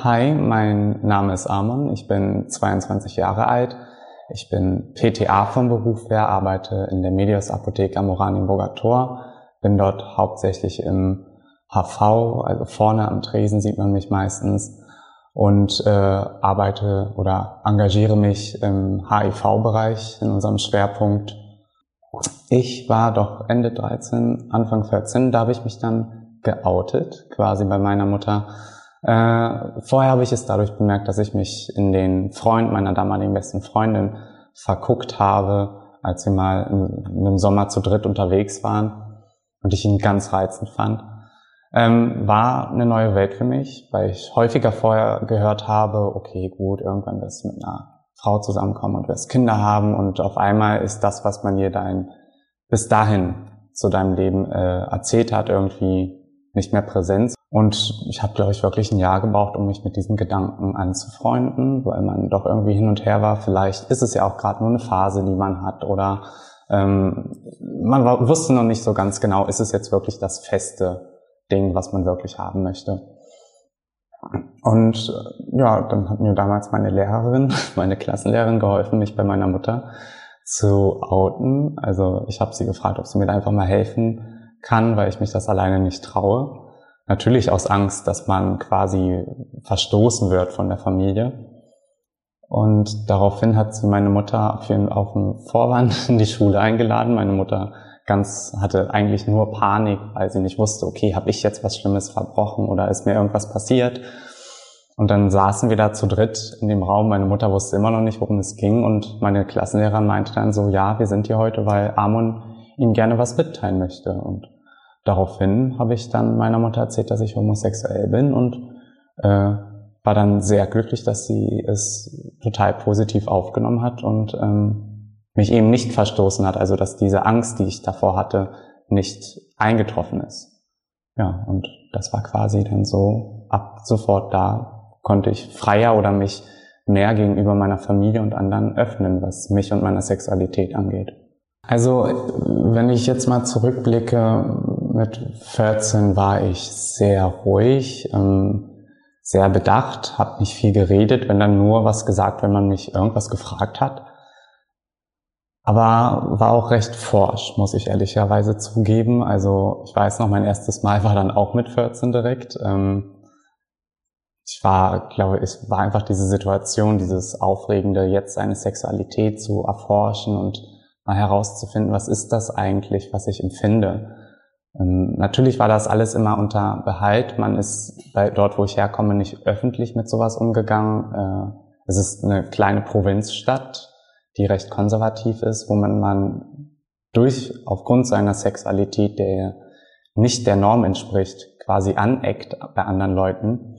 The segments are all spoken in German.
Hi, mein Name ist Amon, ich bin 22 Jahre alt. Ich bin PTA vom Beruf. Her, arbeite in der Medios Apotheke am Oranienburger Tor, bin dort hauptsächlich im HV, also vorne am Tresen sieht man mich meistens. Und äh, arbeite oder engagiere mich im HIV-Bereich in unserem Schwerpunkt. Ich war doch Ende 13, Anfang 14, da habe ich mich dann geoutet, quasi bei meiner Mutter äh, vorher habe ich es dadurch bemerkt, dass ich mich in den Freund meiner damaligen besten Freundin verguckt habe, als wir mal in, im Sommer zu dritt unterwegs waren und ich ihn ganz reizend fand. Ähm, war eine neue Welt für mich, weil ich häufiger vorher gehört habe, okay, gut, irgendwann wirst du mit einer Frau zusammenkommen und wirst Kinder haben und auf einmal ist das, was man dir dein, bis dahin zu deinem Leben äh, erzählt hat, irgendwie nicht mehr präsent. Und ich habe, glaube ich, wirklich ein Jahr gebraucht, um mich mit diesen Gedanken anzufreunden, weil man doch irgendwie hin und her war. Vielleicht ist es ja auch gerade nur eine Phase, die man hat oder ähm, man war, wusste noch nicht so ganz genau, ist es jetzt wirklich das feste Ding, was man wirklich haben möchte. Und äh, ja, dann hat mir damals meine Lehrerin, meine Klassenlehrerin geholfen, mich bei meiner Mutter zu outen. Also ich habe sie gefragt, ob sie mir da einfach mal helfen kann, weil ich mich das alleine nicht traue. Natürlich aus Angst, dass man quasi verstoßen wird von der Familie. Und daraufhin hat sie meine Mutter auf, ihren, dem Vorwand in die Schule eingeladen. Meine Mutter ganz hatte eigentlich nur Panik, weil sie nicht wusste, okay, habe ich jetzt was Schlimmes verbrochen oder ist mir irgendwas passiert? Und dann saßen wir da zu dritt in dem Raum. Meine Mutter wusste immer noch nicht, worum es ging. Und meine Klassenlehrerin meinte dann so, ja, wir sind hier heute, weil Amon ihm gerne was mitteilen möchte. Und daraufhin habe ich dann meiner Mutter erzählt, dass ich homosexuell bin und äh, war dann sehr glücklich, dass sie es total positiv aufgenommen hat und ähm, mich eben nicht verstoßen hat, also dass diese Angst, die ich davor hatte, nicht eingetroffen ist. Ja, und das war quasi dann so, ab sofort da konnte ich freier oder mich mehr gegenüber meiner Familie und anderen öffnen, was mich und meiner Sexualität angeht. Also, wenn ich jetzt mal zurückblicke, mit 14 war ich sehr ruhig, ähm, sehr bedacht, habe nicht viel geredet, wenn dann nur was gesagt, wenn man mich irgendwas gefragt hat. Aber war auch recht forsch, muss ich ehrlicherweise zugeben. Also ich weiß noch, mein erstes Mal war dann auch mit 14 direkt. Ähm, ich war, glaube, es war einfach diese Situation, dieses Aufregende, jetzt seine Sexualität zu erforschen und mal herauszufinden, was ist das eigentlich, was ich empfinde. Ähm, natürlich war das alles immer unter Behalt. Man ist bei, dort, wo ich herkomme, nicht öffentlich mit sowas umgegangen. Äh, es ist eine kleine Provinzstadt, die recht konservativ ist, wo man, man durch, aufgrund seiner Sexualität, der nicht der Norm entspricht, quasi aneckt bei anderen Leuten.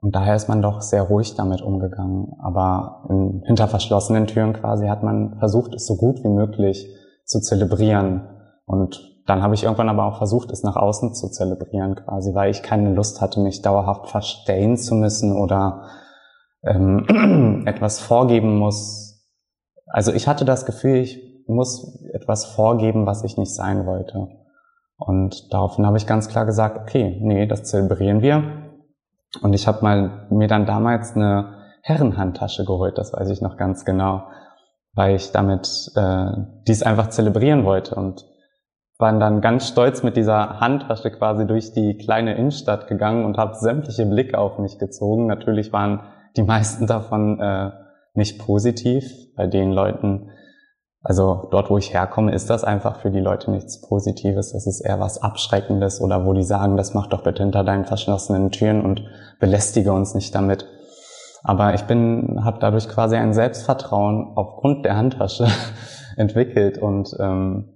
Und daher ist man doch sehr ruhig damit umgegangen. Aber in, hinter verschlossenen Türen quasi hat man versucht, es so gut wie möglich zu zelebrieren und dann habe ich irgendwann aber auch versucht, es nach außen zu zelebrieren quasi, weil ich keine Lust hatte, mich dauerhaft verstehen zu müssen oder ähm, etwas vorgeben muss. Also ich hatte das Gefühl, ich muss etwas vorgeben, was ich nicht sein wollte. Und daraufhin habe ich ganz klar gesagt, okay, nee, das zelebrieren wir. Und ich habe mal mir dann damals eine Herrenhandtasche geholt, das weiß ich noch ganz genau, weil ich damit äh, dies einfach zelebrieren wollte und waren dann ganz stolz mit dieser Handtasche quasi durch die kleine Innenstadt gegangen und habe sämtliche Blicke auf mich gezogen. Natürlich waren die meisten davon äh, nicht positiv. Bei den Leuten, also dort, wo ich herkomme, ist das einfach für die Leute nichts Positives. Das ist eher was Abschreckendes oder wo die sagen, das mach doch bitte hinter deinen verschlossenen Türen und belästige uns nicht damit. Aber ich bin, habe dadurch quasi ein Selbstvertrauen aufgrund der Handtasche entwickelt und ähm,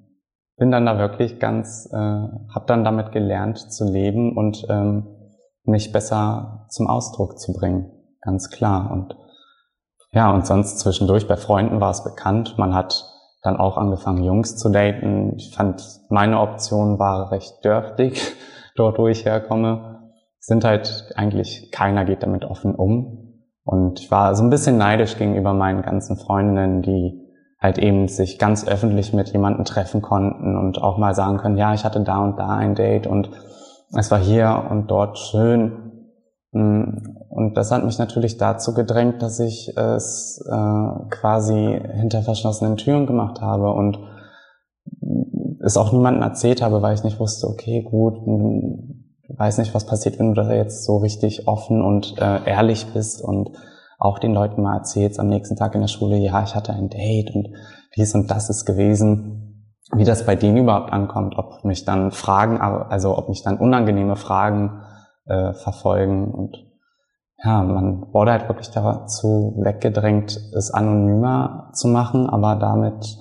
bin dann da wirklich ganz, äh, habe dann damit gelernt zu leben und ähm, mich besser zum Ausdruck zu bringen, ganz klar. Und ja, und sonst zwischendurch bei Freunden war es bekannt. Man hat dann auch angefangen, Jungs zu daten. Ich fand, meine Option war recht dürftig, dort wo ich herkomme. Sind halt eigentlich, keiner geht damit offen um. Und ich war so ein bisschen neidisch gegenüber meinen ganzen Freundinnen, die halt eben sich ganz öffentlich mit jemandem treffen konnten und auch mal sagen können, ja, ich hatte da und da ein Date und es war hier und dort schön. Mm, und das hat mich natürlich dazu gedrängt, dass ich es äh, quasi hinter verschlossenen Türen gemacht habe und es auch niemandem erzählt habe, weil ich nicht wusste, okay, gut, weiß nicht, was passiert, wenn du da jetzt so richtig offen und äh, ehrlich bist und auch den Leuten mal erzählst am nächsten Tag in der Schule, ja, ich hatte ein Date und dies und das ist gewesen, wie das bei denen überhaupt ankommt, ob mich dann Fragen, also ob mich dann unangenehme Fragen äh, verfolgen und ja, man wurde halt wirklich dazu weggedrängt, es anonymer zu machen, aber damit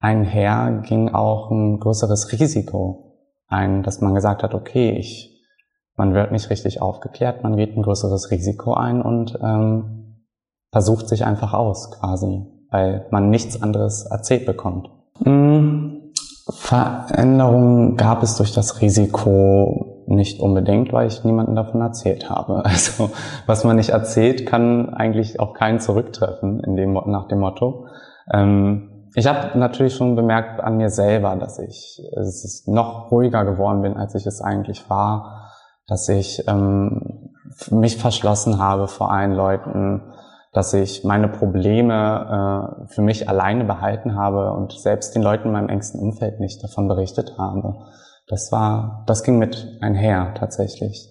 einher ging auch ein größeres Risiko ein, dass man gesagt hat, okay, ich, man wird nicht richtig aufgeklärt, man geht ein größeres Risiko ein und ähm, versucht sich einfach aus quasi, weil man nichts anderes erzählt bekommt. Hm, Veränderungen gab es durch das Risiko nicht unbedingt, weil ich niemanden davon erzählt habe. Also was man nicht erzählt, kann eigentlich auch keinen zurücktreffen in dem, nach dem Motto. Ähm, ich habe natürlich schon bemerkt an mir selber, dass ich es ist noch ruhiger geworden bin, als ich es eigentlich war, dass ich ähm, mich verschlossen habe vor allen Leuten, dass ich meine Probleme äh, für mich alleine behalten habe und selbst den Leuten in meinem engsten Umfeld nicht davon berichtet habe. Das war, das ging mit einher tatsächlich.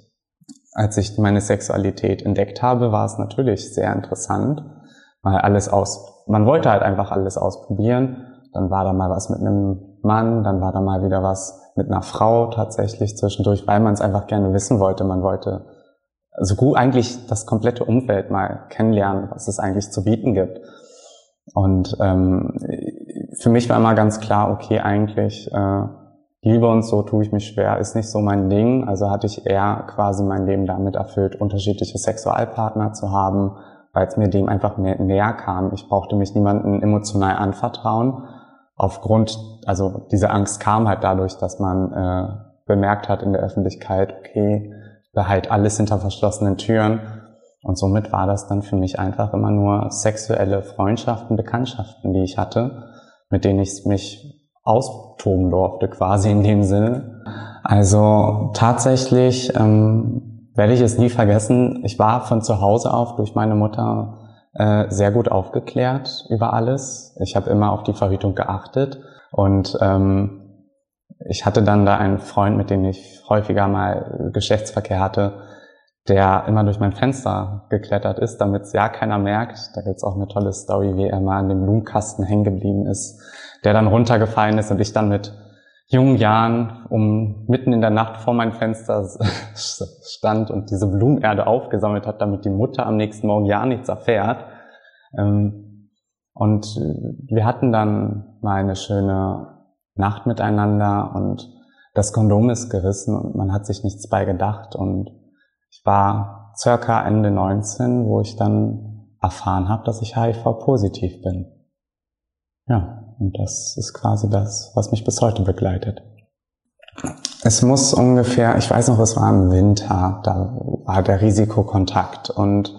Als ich meine Sexualität entdeckt habe, war es natürlich sehr interessant, mal alles aus man wollte halt einfach alles ausprobieren. Dann war da mal was mit einem Mann, dann war da mal wieder was mit einer Frau tatsächlich zwischendurch, weil man es einfach gerne wissen wollte. Man wollte so gut eigentlich das komplette Umfeld mal kennenlernen, was es eigentlich zu bieten gibt. Und ähm, für mich war immer ganz klar, okay, eigentlich äh, Liebe und so tue ich mich schwer, ist nicht so mein Ding. Also hatte ich eher quasi mein Leben damit erfüllt, unterschiedliche Sexualpartner zu haben, weil es mir dem einfach mehr, näher kam. Ich brauchte mich niemanden emotional anvertrauen. Aufgrund, also diese Angst kam halt dadurch, dass man äh, bemerkt hat in der Öffentlichkeit, okay, behalt alles hinter verschlossenen Türen. Und somit war das dann für mich einfach immer nur sexuelle Freundschaften, Bekanntschaften, die ich hatte, mit denen ich mich austoben durfte, quasi in dem Sinne. Also tatsächlich ähm, werde ich es nie vergessen. Ich war von zu Hause auf durch meine Mutter äh, sehr gut aufgeklärt über alles. Ich habe immer auf die Verhütung geachtet und ähm, ich hatte dann da einen Freund, mit dem ich häufiger mal Geschlechtsverkehr hatte, der immer durch mein Fenster geklettert ist, damit es ja keiner merkt. Da gibt's auch eine tolle Story, wie er mal an dem Blumenkasten hängen geblieben ist, der dann runtergefallen ist und ich dann mit jungen Jahren um mitten in der Nacht vor meinem Fenster stand und diese Blumenerde aufgesammelt hat, damit die Mutter am nächsten Morgen ja nichts erfährt. Ähm, und wir hatten dann mal eine schöne Nacht miteinander und das Kondom ist gerissen und man hat sich nichts bei gedacht und ich war circa Ende 19, wo ich dann erfahren habe, dass ich HIV-positiv bin. Ja. Und das ist quasi das, was mich bis heute begleitet. Es muss ungefähr, ich weiß noch, es war im Winter, da war der Risikokontakt und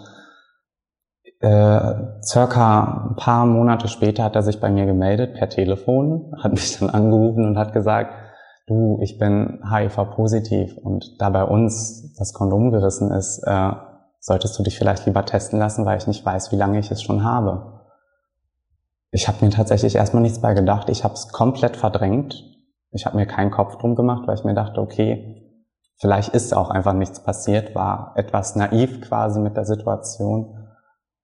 äh, circa ein paar Monate später hat er sich bei mir gemeldet per Telefon, hat mich dann angerufen und hat gesagt, du, ich bin HIV-positiv und da bei uns das Kondom gerissen ist, äh, solltest du dich vielleicht lieber testen lassen, weil ich nicht weiß, wie lange ich es schon habe. Ich habe mir tatsächlich erstmal nichts bei gedacht. Ich habe es komplett verdrängt. Ich habe mir keinen Kopf drum gemacht, weil ich mir dachte, okay, vielleicht ist auch einfach nichts passiert, war etwas naiv quasi mit der Situation.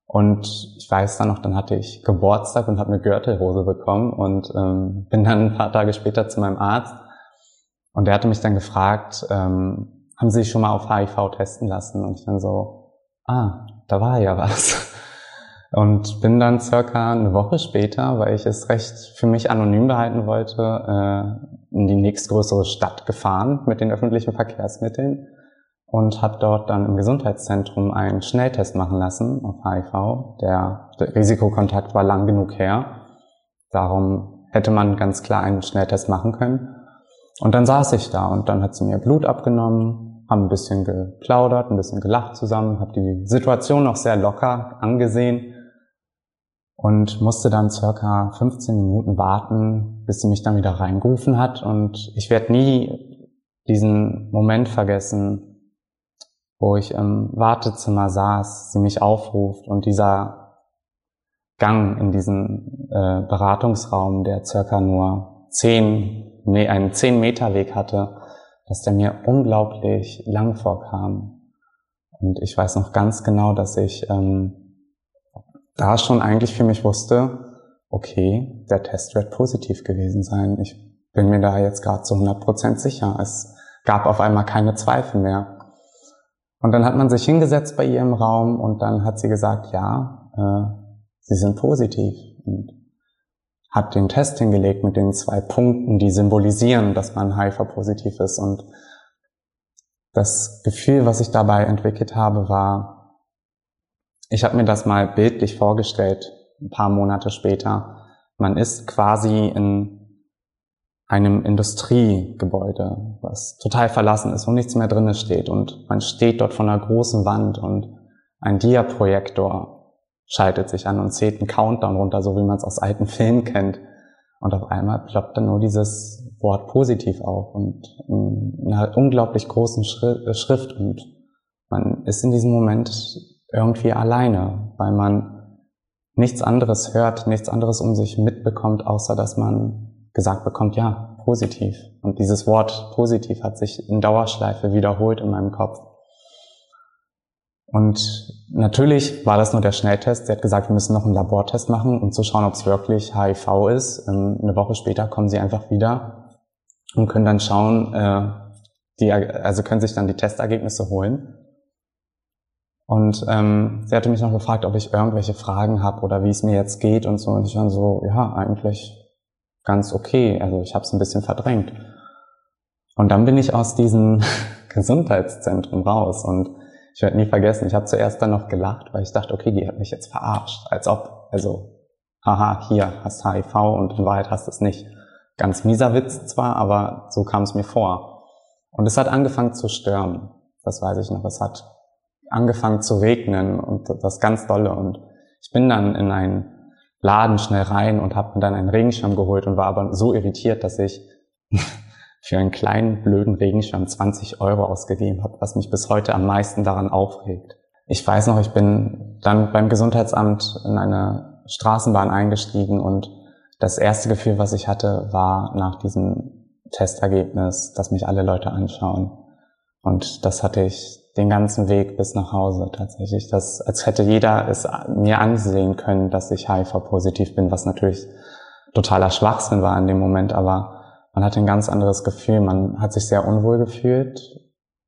Und ich weiß dann noch, dann hatte ich Geburtstag und habe eine Gürtelhose bekommen und ähm, bin dann ein paar Tage später zu meinem Arzt und der hatte mich dann gefragt, ähm, haben Sie sich schon mal auf HIV testen lassen? Und ich dann so, ah, da war ja was. Und bin dann circa eine Woche später, weil ich es recht für mich anonym behalten wollte, äh, in die nächstgrößere Stadt gefahren mit den öffentlichen Verkehrsmitteln und habe dort dann im Gesundheitszentrum einen Schnelltest machen lassen auf HIV. Der, der Risikokontakt war lang genug her. Darum hätte man ganz klar einen Schnelltest machen können. Und dann saß ich da und dann hat sie mir Blut abgenommen, haben ein bisschen geplaudert, ein bisschen gelacht zusammen, habe die Situation noch sehr locker angesehen und musste dann circa 15 Minuten warten, bis sie mich dann wieder reingerufen hat. Und ich werde nie diesen Moment vergessen, wo ich im Wartezimmer saß, sie mich aufruft und dieser Gang in diesen äh, Beratungsraum, der circa nur zehn, nee, einen zehn Meter Weg hatte, dass der mir unglaublich lang vorkam. Und ich weiß noch ganz genau, dass ich ähm, da schon eigentlich für mich wusste, okay, der Test wird positiv gewesen sein. Ich bin mir da jetzt gerade zu 100% sicher. Es gab auf einmal keine Zweifel mehr. Und dann hat man sich hingesetzt bei ihr im Raum und dann hat sie gesagt, ja, äh, sie sind positiv und hat den Test hingelegt mit den zwei Punkten, die symbolisieren, dass man HIV-positiv ist. Und das Gefühl, was ich dabei entwickelt habe, war, ich habe mir das mal bildlich vorgestellt, ein paar Monate später. Man ist quasi in einem Industriegebäude, was total verlassen ist, wo nichts mehr drinne steht und man steht dort vor einer großen Wand und ein Dia-Projektor schaltet sich an und zählt einen Countdown runter, so wie man es aus alten Filmen kennt. Und auf einmal ploppt dann nur dieses Wort positiv auf und in einer unglaublich großen Schrift und man ist in diesem Moment irgendwie alleine, weil man nichts anderes hört, nichts anderes um sich mitbekommt, außer dass man gesagt bekommt, ja, positiv. Und dieses Wort positiv hat sich in Dauerschleife wiederholt in meinem Kopf. Und natürlich war das nur der Schnelltest. Der hat gesagt, wir müssen noch einen Labortest machen, um zu schauen, ob es wirklich HIV ist. Ähm, eine Woche später kommen sie einfach wieder und können dann schauen, äh, die, also können sich dann die Testergebnisse holen. Und ähm, sie hatte mich noch gefragt, ob ich irgendwelche Fragen habe oder wie es mir jetzt geht und so. Und ich war so, ja, eigentlich ganz okay. Also ich habe es ein bisschen verdrängt. Und dann bin ich aus diesem Gesundheitszentrum raus und ich werde nie vergessen, ich habe zuerst dann noch gelacht, weil ich dachte, okay, die hat mich jetzt verarscht, als ob, also, haha, hier hast HIV und in Wahrheit hast es nicht. Ganz mieser Witz zwar, aber so kam es mir vor. Und es hat angefangen zu stürmen, das weiß ich noch. Es hat angefangen zu regnen und das ganz dolle und ich bin dann in ein Laden schnell rein und habe mir dann einen Regenschirm geholt und war aber so irritiert, dass ich für einen kleinen blöden Regenschirm 20 Euro ausgegeben habe, was mich bis heute am meisten daran aufregt. Ich weiß noch, ich bin dann beim Gesundheitsamt in eine Straßenbahn eingestiegen und das erste Gefühl, was ich hatte, war nach diesem Testergebnis, dass mich alle Leute anschauen. Und das hatte ich den ganzen Weg bis nach Hause tatsächlich. Das, als hätte jeder es mir ansehen können, dass ich HIV-positiv bin, was natürlich totaler Schwachsinn war in dem Moment, aber man hatte ein ganz anderes Gefühl. Man hat sich sehr unwohl gefühlt.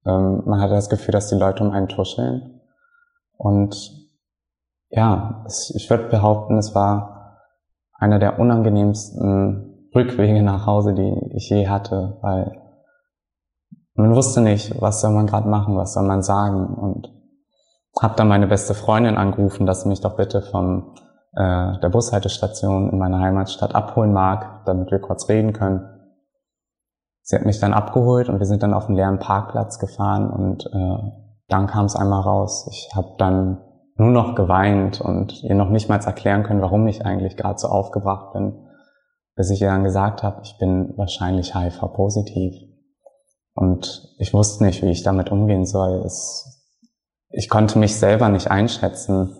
Ähm, man hatte das Gefühl, dass die Leute um einen tuscheln. Und ja, ich würde behaupten, es war einer der unangenehmsten Rückwege nach Hause, die ich je hatte, weil man wusste nicht, was soll man gerade machen, was soll man sagen. Und habe dann meine beste Freundin angerufen, dass sie mich doch bitte vom äh, der Bushaltestation in meiner Heimatstadt abholen mag, damit wir kurz reden können. Sie hat mich dann abgeholt und wir sind dann auf einen leeren Parkplatz gefahren und äh, dann kam es einmal raus. Ich habe dann nur noch geweint und ihr noch nicht mal erklären können, warum ich eigentlich gerade so aufgebracht bin, bis ich ihr dann gesagt habe, ich bin wahrscheinlich HIV-positiv. Und ich wusste nicht, wie ich damit umgehen soll. Es, ich konnte mich selber nicht einschätzen.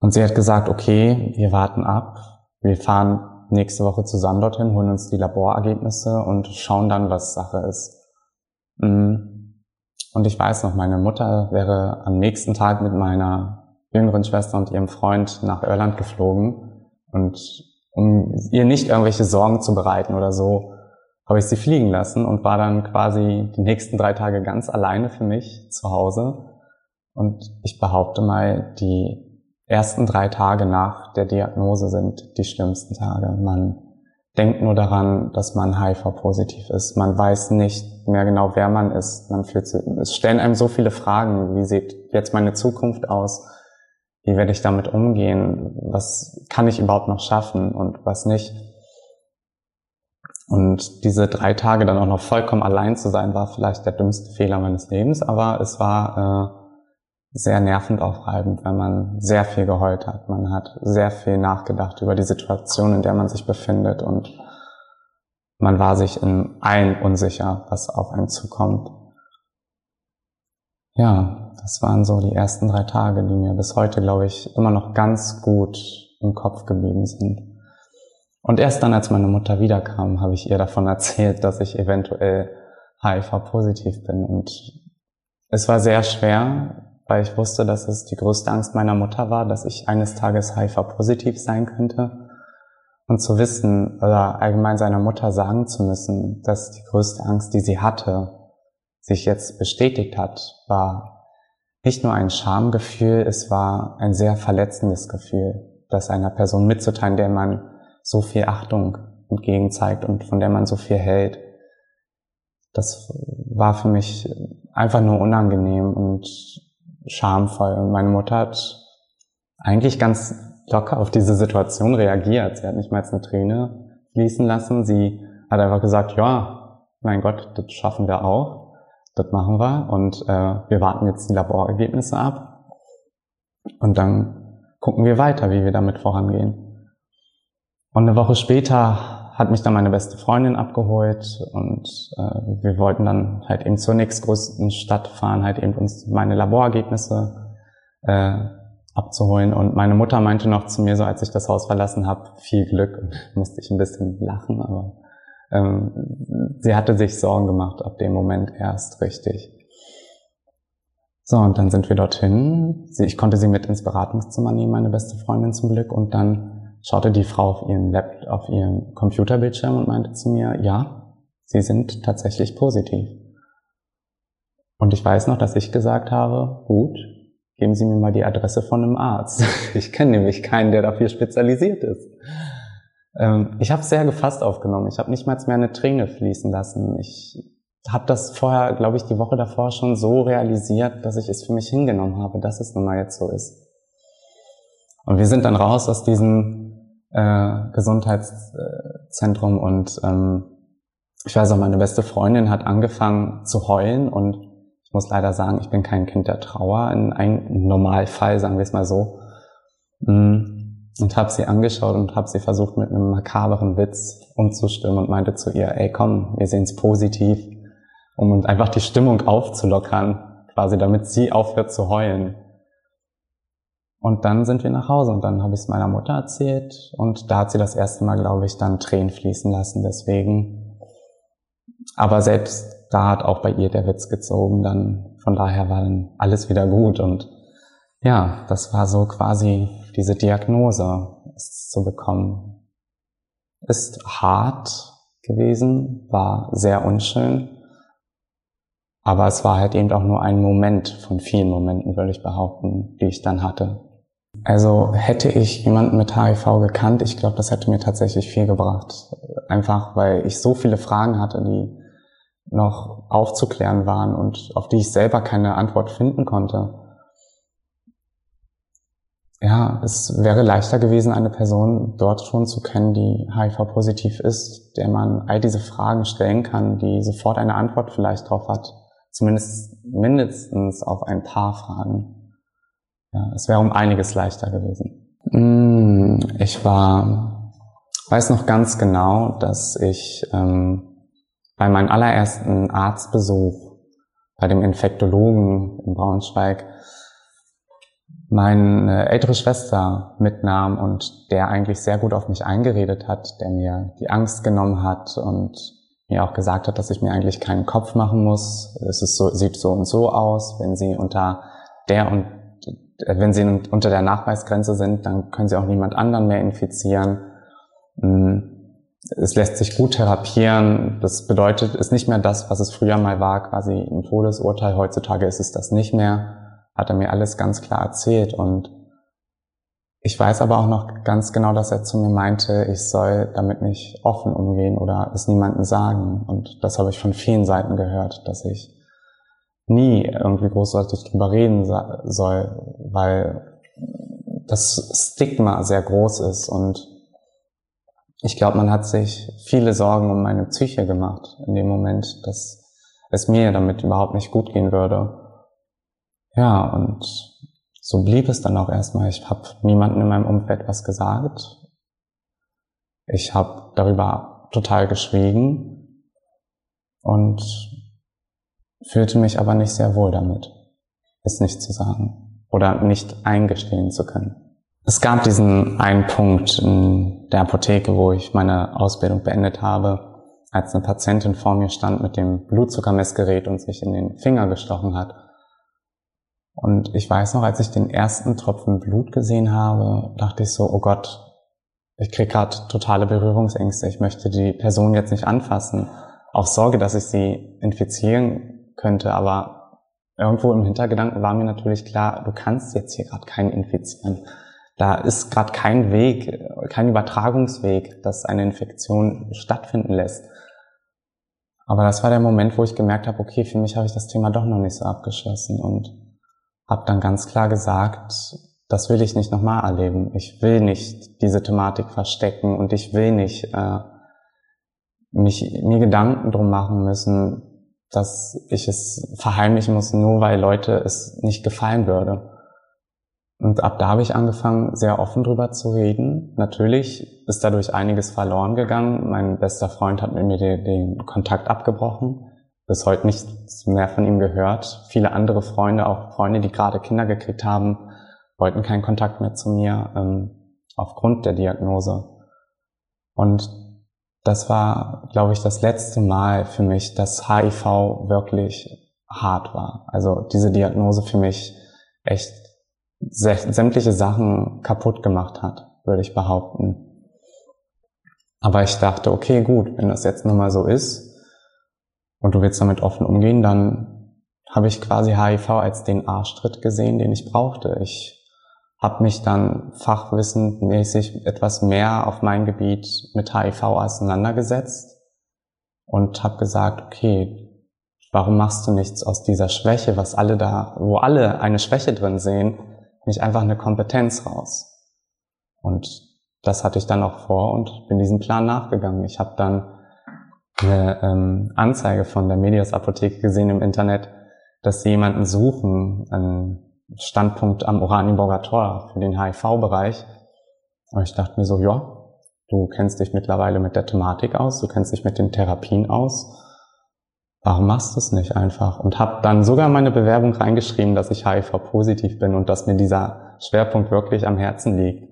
Und sie hat gesagt, okay, wir warten ab. Wir fahren nächste Woche zusammen dorthin, holen uns die Laborergebnisse und schauen dann, was Sache ist. Mm. Und ich weiß noch, meine Mutter wäre am nächsten Tag mit meiner jüngeren Schwester und ihrem Freund nach Irland geflogen. Und um ihr nicht irgendwelche Sorgen zu bereiten oder so, habe ich sie fliegen lassen und war dann quasi die nächsten drei Tage ganz alleine für mich zu Hause. Und ich behaupte mal, die ersten drei Tage nach der Diagnose sind die schlimmsten Tage. Man denkt nur daran, dass man HIV-positiv ist. Man weiß nicht mehr genau, wer man ist. Man fühlt sich, es stellen einem so viele Fragen. Wie sieht jetzt meine Zukunft aus? Wie werde ich damit umgehen? Was kann ich überhaupt noch schaffen und was nicht? Und diese drei Tage dann auch noch vollkommen allein zu sein, war vielleicht der dümmste Fehler meines Lebens, aber es war äh, sehr nervend aufreibend, weil man sehr viel geheult hat. Man hat sehr viel nachgedacht über die Situation, in der man sich befindet und man war sich in allen unsicher, was auf einen zukommt. ja, das waren so die ersten drei Tage, die mir bis heute, glaube ich, immer noch ganz gut im Kopf geblieben sind. Und erst dann, als meine Mutter wiederkam, habe ich ihr davon erzählt, dass ich eventuell HIV-positiv bin. Und es war sehr schwer, weil ich wusste, dass es die größte Angst meiner Mutter war, dass ich eines Tages HIV-positiv sein könnte. Und zu wissen oder allgemein seiner Mutter sagen zu müssen, dass die größte Angst, die sie hatte, sich jetzt bestätigt hat, war nicht nur ein Schamgefühl, es war ein sehr verletzendes Gefühl, das einer Person mitzuteilen, der man so viel Achtung entgegen zeigt und von der man so viel hält. Das war für mich einfach nur unangenehm und schamvoll. Und meine Mutter hat eigentlich ganz locker auf diese Situation reagiert. Sie hat nicht mal eine Träne fließen lassen. Sie hat einfach gesagt, ja, mein Gott, das schaffen wir auch. Das machen wir. Und äh, wir warten jetzt die Laborergebnisse ab. Und dann gucken wir weiter, wie wir damit vorangehen. Und eine Woche später hat mich dann meine beste Freundin abgeholt und äh, wir wollten dann halt eben zur nächstgrößten Stadt fahren, halt eben uns meine Laborergebnisse äh, abzuholen. Und meine Mutter meinte noch zu mir, so als ich das Haus verlassen habe, viel Glück. Und musste ich ein bisschen lachen, aber ähm, sie hatte sich Sorgen gemacht ab dem Moment erst richtig. So, und dann sind wir dorthin. Ich konnte sie mit ins Beratungszimmer nehmen, meine beste Freundin zum Glück. Und dann schaute die Frau auf ihren Laptop, auf ihren Computerbildschirm und meinte zu mir, ja, Sie sind tatsächlich positiv. Und ich weiß noch, dass ich gesagt habe, gut, geben Sie mir mal die Adresse von einem Arzt. Ich kenne nämlich keinen, der dafür spezialisiert ist. Ähm, ich habe es sehr gefasst aufgenommen. Ich habe nicht mal mehr eine Träne fließen lassen. Ich habe das vorher, glaube ich, die Woche davor schon so realisiert, dass ich es für mich hingenommen habe, dass es nun mal jetzt so ist. Und wir sind dann raus aus diesem äh, Gesundheitszentrum und ähm, ich weiß auch, meine beste Freundin hat angefangen zu heulen und ich muss leider sagen, ich bin kein Kind der Trauer, in einem Normalfall, sagen wir es mal so. Mm, und habe sie angeschaut und habe sie versucht mit einem makaberen Witz umzustimmen und meinte zu ihr, ey komm, wir sehen es positiv, um einfach die Stimmung aufzulockern, quasi damit sie aufhört zu heulen. Und dann sind wir nach Hause und dann habe ich es meiner Mutter erzählt und da hat sie das erste Mal, glaube ich, dann Tränen fließen lassen deswegen. Aber selbst da hat auch bei ihr der Witz gezogen, dann von daher war dann alles wieder gut und ja, das war so quasi diese Diagnose es zu bekommen. Ist hart gewesen, war sehr unschön, aber es war halt eben auch nur ein Moment von vielen Momenten, würde ich behaupten, die ich dann hatte. Also hätte ich jemanden mit HIV gekannt, ich glaube, das hätte mir tatsächlich viel gebracht. Einfach weil ich so viele Fragen hatte, die noch aufzuklären waren und auf die ich selber keine Antwort finden konnte. Ja, es wäre leichter gewesen, eine Person dort schon zu kennen, die HIV-positiv ist, der man all diese Fragen stellen kann, die sofort eine Antwort vielleicht drauf hat. Zumindest mindestens auf ein paar Fragen. Ja, es wäre um einiges leichter gewesen. Mm, ich war, weiß noch ganz genau, dass ich ähm, bei meinem allerersten Arztbesuch bei dem Infektologen in Braunschweig meine ältere Schwester mitnahm und der eigentlich sehr gut auf mich eingeredet hat, der mir die Angst genommen hat und mir auch gesagt hat, dass ich mir eigentlich keinen Kopf machen muss. Es ist so, sieht so und so aus, wenn sie unter der und wenn sie unter der Nachweisgrenze sind, dann können sie auch niemand anderen mehr infizieren. Mm, es lässt sich gut therapieren. Das bedeutet, ist nicht mehr das, was es früher mal war, quasi ein Todesurteil. Heutzutage ist es das nicht mehr. Hat er mir alles ganz klar erzählt. Und ich weiß aber auch noch ganz genau, dass er zu mir meinte, ich soll damit nicht offen umgehen oder es niemandem sagen. Und das habe ich von vielen Seiten gehört, dass ich nie irgendwie großartig drüber reden soll, weil das Stigma sehr groß ist und ich glaube, man hat sich viele Sorgen um meine Psyche gemacht in dem Moment, dass es mir damit überhaupt nicht gut gehen würde. Ja, und so blieb es dann auch erstmal. Ich habe niemandem in meinem Umfeld was gesagt. Ich habe darüber total geschwiegen und fühlte mich aber nicht sehr wohl damit. es nicht zu sagen oder nicht eingestehen zu können. Es gab diesen einen Punkt in der Apotheke, wo ich meine Ausbildung beendet habe, als eine Patientin vor mir stand mit dem Blutzuckermessgerät und sich in den Finger gestochen hat. Und ich weiß noch, als ich den ersten Tropfen Blut gesehen habe, dachte ich so, oh Gott, ich krieg gerade totale Berührungsängste. Ich möchte die Person jetzt nicht anfassen. Auch Sorge, dass ich sie infizieren könnte, aber irgendwo im Hintergedanken war mir natürlich klar, du kannst jetzt hier gerade keinen infizieren. Da ist gerade kein Weg, kein Übertragungsweg, dass eine Infektion stattfinden lässt. Aber das war der Moment, wo ich gemerkt habe, okay, für mich habe ich das Thema doch noch nicht so abgeschlossen und habe dann ganz klar gesagt, das will ich nicht nochmal erleben. Ich will nicht diese Thematik verstecken und ich will nicht äh, mich, mir Gedanken drum machen müssen, dass ich es verheimlichen muss, nur weil Leute es nicht gefallen würde. Und ab da habe ich angefangen, sehr offen drüber zu reden. Natürlich ist dadurch einiges verloren gegangen. Mein bester Freund hat mit mir den, den Kontakt abgebrochen. Bis heute nichts mehr von ihm gehört. Viele andere Freunde, auch Freunde, die gerade Kinder gekriegt haben, wollten keinen Kontakt mehr zu mir ähm, aufgrund der Diagnose. Und das war, glaube ich, das letzte Mal für mich, dass HIV wirklich hart war. Also diese Diagnose für mich echt sämtliche Sachen kaputt gemacht hat, würde ich behaupten. Aber ich dachte, okay, gut, wenn das jetzt nun mal so ist und du willst damit offen umgehen, dann habe ich quasi HIV als den Arschtritt gesehen, den ich brauchte. Ich habe mich dann fachwissenmäßig etwas mehr auf mein Gebiet mit HIV auseinandergesetzt und habe gesagt, okay, warum machst du nichts aus dieser Schwäche, was alle da, wo alle eine Schwäche drin sehen, nicht einfach eine Kompetenz raus. Und das hatte ich dann auch vor und bin diesem Plan nachgegangen. Ich habe dann eine ähm, Anzeige von der Medias Apotheke gesehen im Internet, dass sie jemanden suchen, einen Standpunkt am Oranienburger Tor für den HIV-Bereich. Und ich dachte mir so, ja, du kennst dich mittlerweile mit der Thematik aus, du kennst dich mit den Therapien aus warum machst du es nicht einfach? Und habe dann sogar meine Bewerbung reingeschrieben, dass ich HIV-positiv bin und dass mir dieser Schwerpunkt wirklich am Herzen liegt.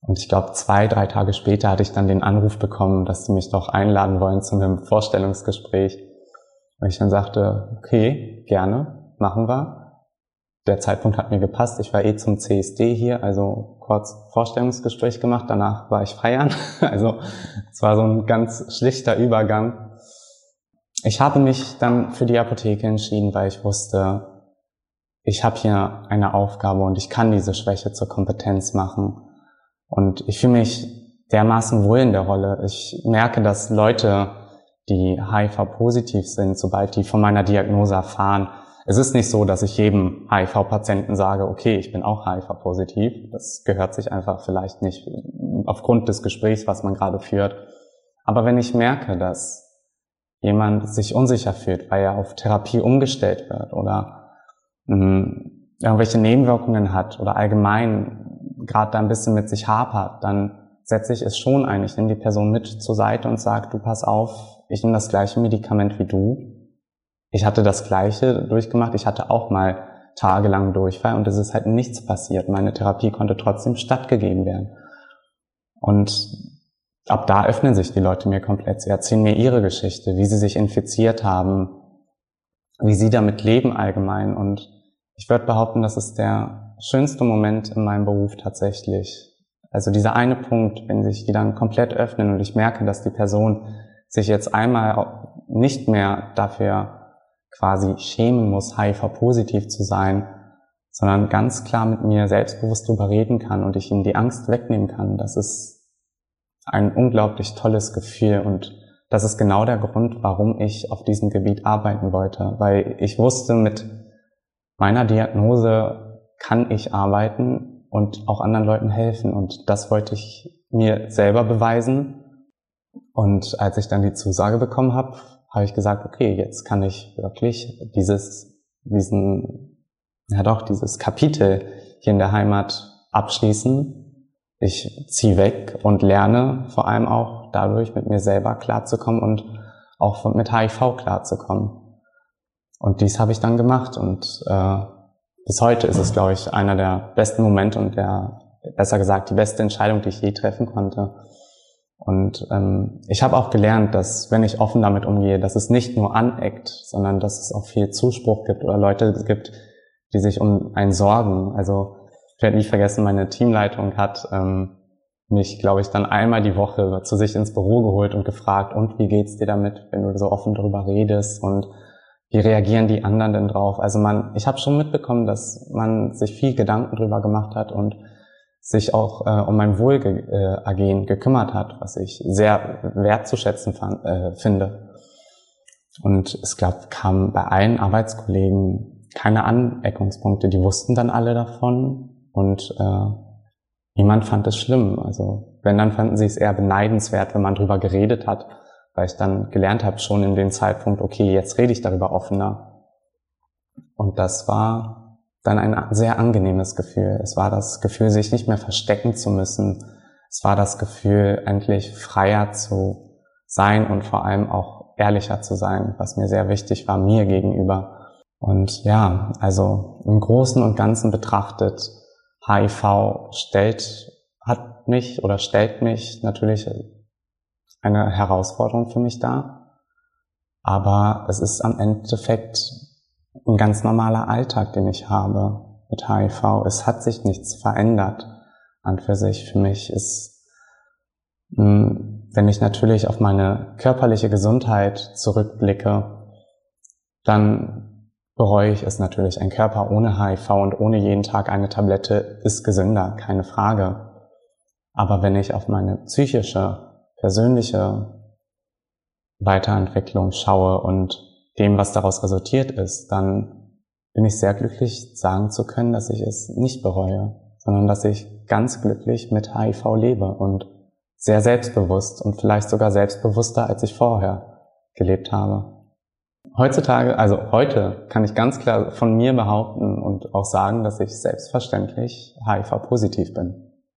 Und ich glaube, zwei, drei Tage später hatte ich dann den Anruf bekommen, dass sie mich doch einladen wollen zu einem Vorstellungsgespräch. Und ich dann sagte, okay, gerne, machen wir. Der Zeitpunkt hat mir gepasst. Ich war eh zum CSD hier, also kurz Vorstellungsgespräch gemacht. Danach war ich feiern. Also es war so ein ganz schlichter Übergang. Ich habe mich dann für die Apotheke entschieden, weil ich wusste, ich habe hier eine Aufgabe und ich kann diese Schwäche zur Kompetenz machen. Und ich fühle mich dermaßen wohl in der Rolle. Ich merke, dass Leute, die HIV-positiv sind, sobald die von meiner Diagnose erfahren, es ist nicht so, dass ich jedem HIV-Patienten sage, okay, ich bin auch HIV-positiv. Das gehört sich einfach vielleicht nicht aufgrund des Gesprächs, was man gerade führt. Aber wenn ich merke, dass jemand sich unsicher fühlt, weil er auf Therapie umgestellt wird oder mh, mm, irgendwelche Nebenwirkungen hat oder allgemein gerade da ein bisschen mit sich hapert, dann setze ich es schon ein. Ich nehme die Person mit zur Seite und sage, du pass auf, ich nehme das gleiche Medikament wie du. Ich hatte das gleiche durchgemacht. Ich hatte auch mal tagelang Durchfall und es ist halt nichts passiert. Meine Therapie konnte trotzdem stattgegeben werden. Und ab da öffnen sich die Leute mir komplett. Sie erzählen mir ihre Geschichte, wie sie sich infiziert haben, wie sie damit leben allgemein. Und ich würde behaupten, das ist der schönste Moment in meinem Beruf tatsächlich. Also dieser eine Punkt, wenn sich die dann komplett öffnen und ich merke, dass die Person sich jetzt einmal nicht mehr dafür quasi schämen muss, HIV-positiv zu sein, sondern ganz klar mit mir selbstbewusst drüber reden kann und ich ihm die Angst wegnehmen kann. Das ist ein unglaublich tolles Gefühl und das ist genau der Grund, warum ich auf diesem Gebiet arbeiten wollte, weil ich wusste, mit meiner Diagnose kann ich arbeiten und auch anderen Leuten helfen und das wollte ich mir selber beweisen. Und als ich dann die Zusage bekommen habe, habe ich gesagt, okay, jetzt kann ich wirklich dieses, diesen, ja doch, dieses Kapitel hier in der Heimat abschließen ich ziehe weg und lerne vor allem auch dadurch mit mir selber klarzukommen und auch mit HIV klarzukommen. Und dies habe ich dann gemacht und äh, bis heute ist es, glaube ich, einer der besten Momente und der, besser gesagt, die beste Entscheidung, die ich je treffen konnte. Und ähm, ich habe auch gelernt, dass wenn ich offen damit umgehe, dass es nicht nur aneckt, sondern dass es auch viel Zuspruch gibt oder Leute gibt, die sich um einen sorgen. Also ich werde nie vergessen, meine Teamleitung hat ähm, mich, glaube ich, dann einmal die Woche zu sich ins Büro geholt und gefragt, und wie geht's dir damit, wenn du so offen darüber redest und wie reagieren die anderen denn drauf? Also man, ich habe schon mitbekommen, dass man sich viel Gedanken drüber gemacht hat und sich auch äh, um mein Wohlergehen äh, gekümmert hat, was ich sehr wertzuschätzen fand, äh, finde. Und es gab, kam bei allen Arbeitskollegen keine Aneckungspunkte. Die wussten dann alle davon und äh, niemand fand es schlimm. Also wenn, dann fanden sie es eher beneidenswert, wenn man drüber geredet hat weil ich dann gelernt habe schon in dem Zeitpunkt, okay, jetzt rede ich darüber offener. Und das war dann ein sehr angenehmes Gefühl. Es war das Gefühl, sich nicht mehr verstecken zu müssen. Es war das Gefühl, endlich freier zu sein und vor allem auch ehrlicher zu sein, was mir sehr wichtig war, mir gegenüber. Und ja, also im Großen und Ganzen betrachtet, HIV stellt, hat mich oder stellt mich natürlich eine Herausforderung für mich da. Aber es ist am Endeffekt ein ganz normaler Alltag, den ich habe mit HIV. Es hat sich nichts verändert an für sich. Für mich ist, hm, wenn ich natürlich auf meine körperliche Gesundheit zurückblicke, dann bereue ich es natürlich. Ein Körper ohne HIV und ohne jeden Tag eine Tablette ist gesünder, keine Frage. Aber wenn ich auf meine psychische persönliche Weiterentwicklung schaue und dem, was daraus resultiert ist, dann bin ich sehr glücklich, sagen zu können, dass ich es nicht bereue, sondern dass ich ganz glücklich mit HIV lebe und sehr selbstbewusst und vielleicht sogar selbstbewusster, als ich vorher gelebt habe. Heutzutage, also heute kann ich ganz klar von mir behaupten und auch sagen, dass ich selbstverständlich HIV-positiv bin.